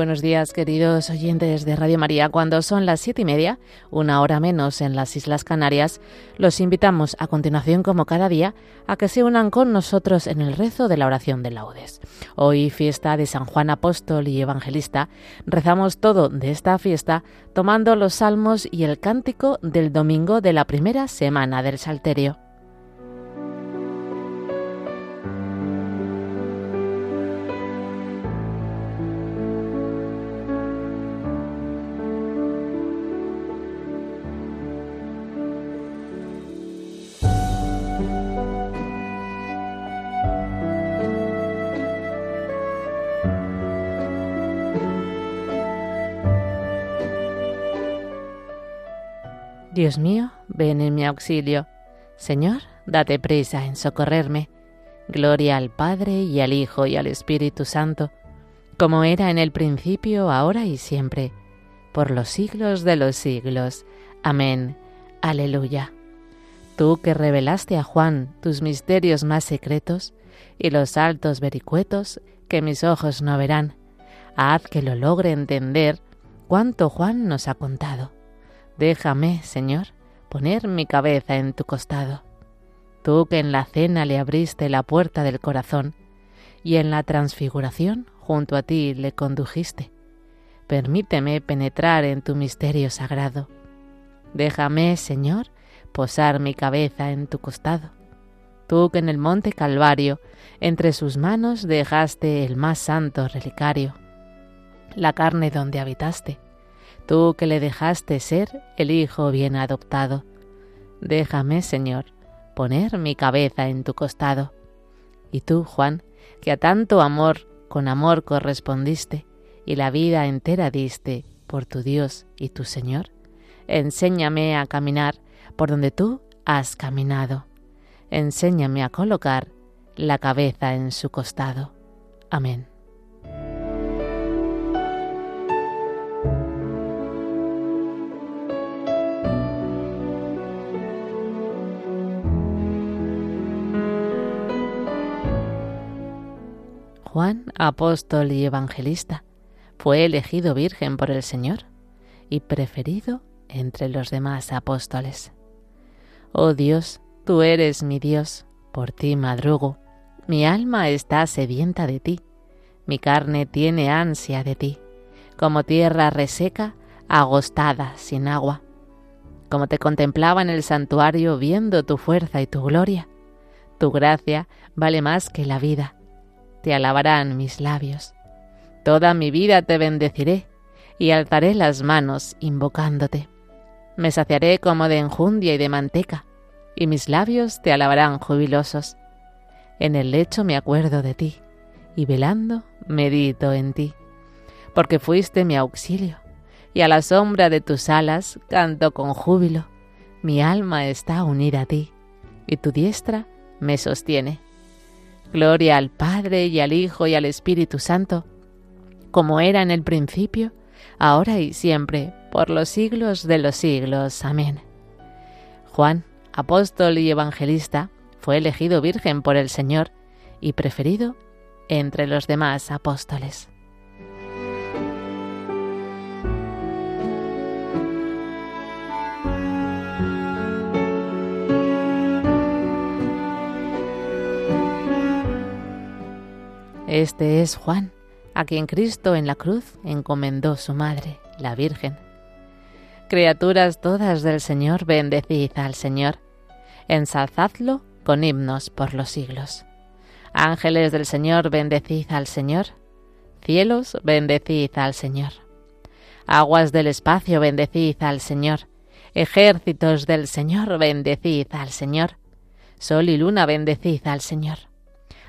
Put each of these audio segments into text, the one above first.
Buenos días, queridos oyentes de Radio María. Cuando son las siete y media, una hora menos en las Islas Canarias, los invitamos a continuación, como cada día, a que se unan con nosotros en el rezo de la oración de laudes. Hoy, fiesta de San Juan Apóstol y Evangelista, rezamos todo de esta fiesta tomando los salmos y el cántico del domingo de la primera semana del Salterio. Dios mío, ven en mi auxilio. Señor, date prisa en socorrerme. Gloria al Padre y al Hijo y al Espíritu Santo, como era en el principio, ahora y siempre, por los siglos de los siglos. Amén. Aleluya. Tú que revelaste a Juan tus misterios más secretos y los altos vericuetos que mis ojos no verán, haz que lo logre entender cuanto Juan nos ha contado Déjame, Señor, poner mi cabeza en tu costado. Tú que en la cena le abriste la puerta del corazón y en la transfiguración junto a ti le condujiste. Permíteme penetrar en tu misterio sagrado. Déjame, Señor, posar mi cabeza en tu costado. Tú que en el monte Calvario entre sus manos dejaste el más santo relicario, la carne donde habitaste tú que le dejaste ser el Hijo bien adoptado. Déjame, Señor, poner mi cabeza en tu costado. Y tú, Juan, que a tanto amor con amor correspondiste y la vida entera diste por tu Dios y tu Señor, enséñame a caminar por donde tú has caminado. Enséñame a colocar la cabeza en su costado. Amén. Juan, apóstol y evangelista, fue elegido virgen por el Señor y preferido entre los demás apóstoles. Oh Dios, tú eres mi Dios, por ti madrugo, mi alma está sedienta de ti, mi carne tiene ansia de ti, como tierra reseca, agostada, sin agua. Como te contemplaba en el santuario viendo tu fuerza y tu gloria, tu gracia vale más que la vida te alabarán mis labios. Toda mi vida te bendeciré y alzaré las manos invocándote. Me saciaré como de enjundia y de manteca, y mis labios te alabarán jubilosos. En el lecho me acuerdo de ti, y velando medito en ti, porque fuiste mi auxilio, y a la sombra de tus alas canto con júbilo. Mi alma está unida a ti, y tu diestra me sostiene. Gloria al Padre y al Hijo y al Espíritu Santo, como era en el principio, ahora y siempre, por los siglos de los siglos. Amén. Juan, apóstol y evangelista, fue elegido virgen por el Señor y preferido entre los demás apóstoles. Este es Juan, a quien Cristo en la cruz encomendó su madre, la Virgen. Criaturas todas del Señor, bendecid al Señor, ensalzadlo con himnos por los siglos. Ángeles del Señor, bendecid al Señor. Cielos, bendecid al Señor. Aguas del espacio, bendecid al Señor. Ejércitos del Señor, bendecid al Señor. Sol y luna, bendecid al Señor.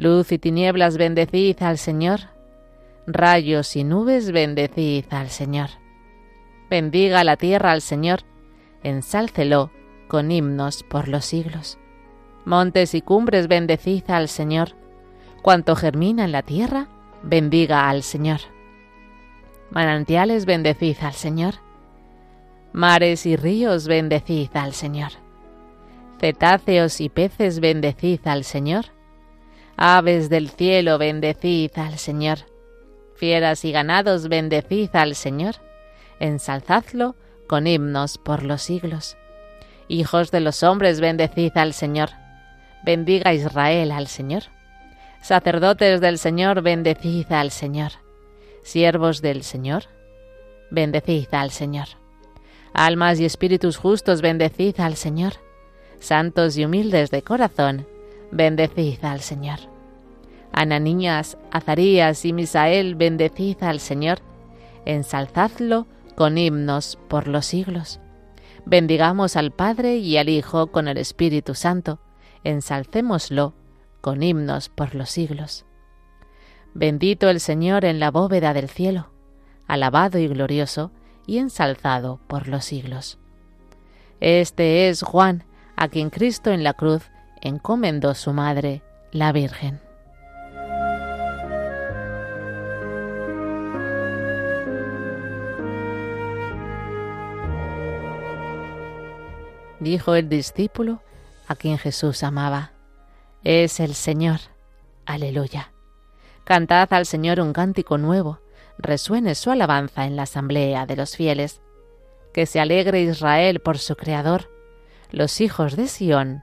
Luz y tinieblas, bendecid al Señor. Rayos y nubes, bendecid al Señor. Bendiga la tierra al Señor, ensálcelo con himnos por los siglos. Montes y cumbres, bendecid al Señor. Cuanto germina en la tierra, bendiga al Señor. Manantiales, bendecid al Señor. Mares y ríos, bendecid al Señor. Cetáceos y peces, bendecid al Señor. Aves del cielo, bendecid al Señor. Fieras y ganados, bendecid al Señor. Ensalzadlo con himnos por los siglos. Hijos de los hombres, bendecid al Señor. Bendiga Israel al Señor. Sacerdotes del Señor, bendecid al Señor. Siervos del Señor, bendecid al Señor. Almas y espíritus justos, bendecid al Señor santos y humildes de corazón, bendecid al Señor. Ananías, Azarías y Misael, bendecid al Señor, ensalzadlo con himnos por los siglos. Bendigamos al Padre y al Hijo con el Espíritu Santo, ensalcémoslo con himnos por los siglos. Bendito el Señor en la bóveda del cielo, alabado y glorioso y ensalzado por los siglos. Este es Juan, a quien Cristo en la cruz encomendó su madre, la Virgen. Dijo el discípulo a quien Jesús amaba, es el Señor. Aleluya. Cantad al Señor un cántico nuevo, resuene su alabanza en la asamblea de los fieles. Que se alegre Israel por su Creador los hijos de Sión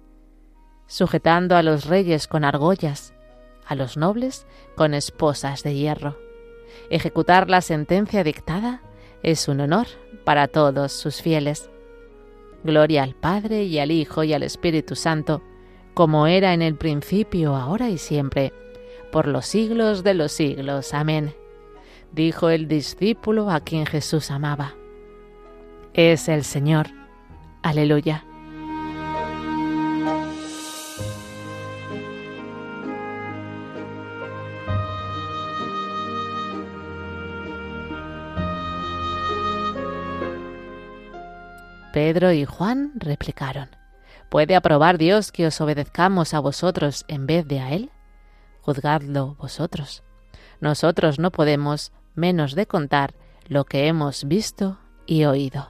sujetando a los reyes con argollas, a los nobles con esposas de hierro. Ejecutar la sentencia dictada es un honor para todos sus fieles. Gloria al Padre y al Hijo y al Espíritu Santo, como era en el principio, ahora y siempre, por los siglos de los siglos. Amén. Dijo el discípulo a quien Jesús amaba. Es el Señor. Aleluya. Pedro y Juan replicaron, ¿Puede aprobar Dios que os obedezcamos a vosotros en vez de a Él? Juzgadlo vosotros. Nosotros no podemos menos de contar lo que hemos visto y oído.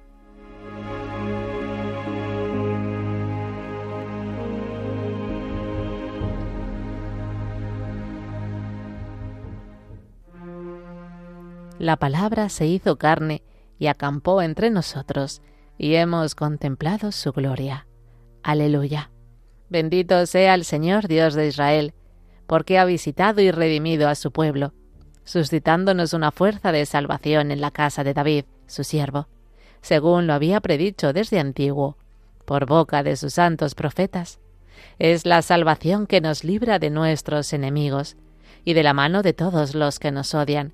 La palabra se hizo carne y acampó entre nosotros, y hemos contemplado su gloria. Aleluya. Bendito sea el Señor Dios de Israel, porque ha visitado y redimido a su pueblo, suscitándonos una fuerza de salvación en la casa de David, su siervo, según lo había predicho desde antiguo, por boca de sus santos profetas. Es la salvación que nos libra de nuestros enemigos y de la mano de todos los que nos odian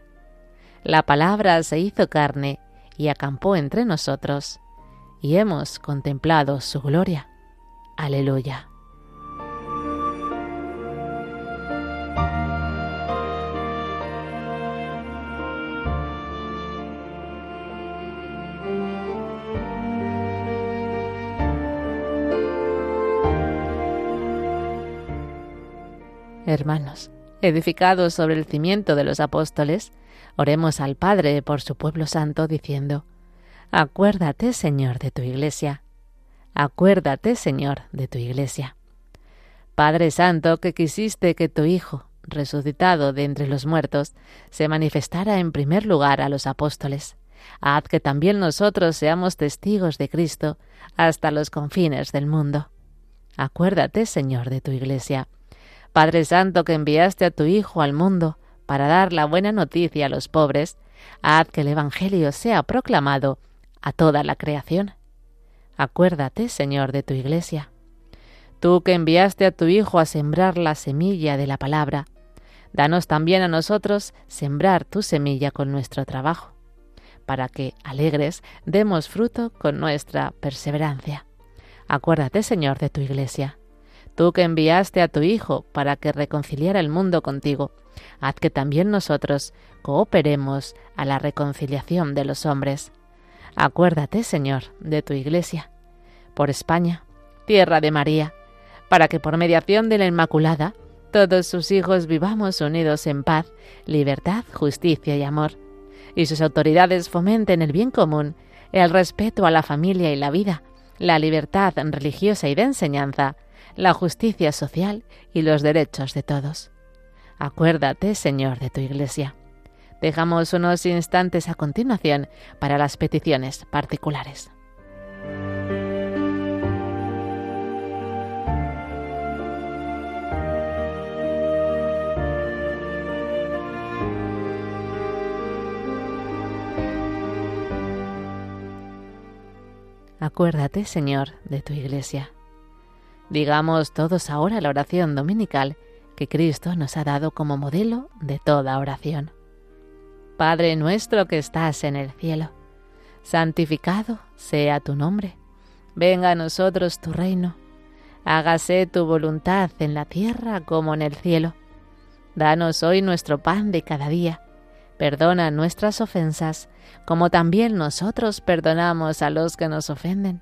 La palabra se hizo carne y acampó entre nosotros, y hemos contemplado su gloria. Aleluya. Hermanos, edificados sobre el cimiento de los apóstoles, oremos al Padre por su pueblo santo, diciendo, Acuérdate, Señor, de tu iglesia. Acuérdate, Señor, de tu iglesia. Padre Santo, que quisiste que tu Hijo, resucitado de entre los muertos, se manifestara en primer lugar a los apóstoles. Haz que también nosotros seamos testigos de Cristo hasta los confines del mundo. Acuérdate, Señor, de tu iglesia. Padre Santo, que enviaste a tu Hijo al mundo para dar la buena noticia a los pobres, haz que el Evangelio sea proclamado a toda la creación. Acuérdate, Señor, de tu Iglesia. Tú que enviaste a tu Hijo a sembrar la semilla de la palabra, danos también a nosotros sembrar tu semilla con nuestro trabajo, para que, alegres, demos fruto con nuestra perseverancia. Acuérdate, Señor, de tu Iglesia tú que enviaste a tu Hijo para que reconciliara el mundo contigo, haz que también nosotros cooperemos a la reconciliación de los hombres. Acuérdate, Señor, de tu Iglesia, por España, tierra de María, para que por mediación de la Inmaculada todos sus hijos vivamos unidos en paz, libertad, justicia y amor, y sus autoridades fomenten el bien común, el respeto a la familia y la vida, la libertad religiosa y de enseñanza, la justicia social y los derechos de todos. Acuérdate, Señor, de tu Iglesia. Dejamos unos instantes a continuación para las peticiones particulares. Acuérdate, Señor, de tu Iglesia. Digamos todos ahora la oración dominical que Cristo nos ha dado como modelo de toda oración. Padre nuestro que estás en el cielo, santificado sea tu nombre, venga a nosotros tu reino, hágase tu voluntad en la tierra como en el cielo. Danos hoy nuestro pan de cada día, perdona nuestras ofensas, como también nosotros perdonamos a los que nos ofenden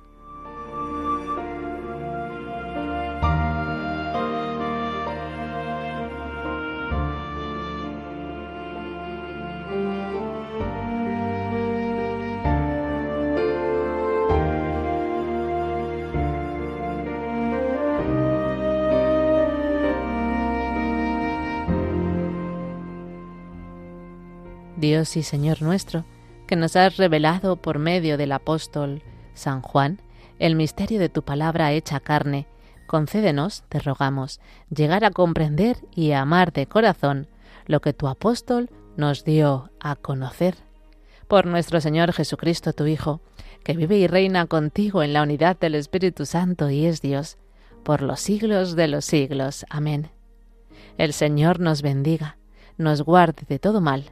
Dios y Señor nuestro, que nos has revelado por medio del apóstol San Juan el misterio de tu palabra hecha carne, concédenos, te rogamos, llegar a comprender y a amar de corazón lo que tu apóstol nos dio a conocer. Por nuestro Señor Jesucristo, tu Hijo, que vive y reina contigo en la unidad del Espíritu Santo y es Dios, por los siglos de los siglos. Amén. El Señor nos bendiga, nos guarde de todo mal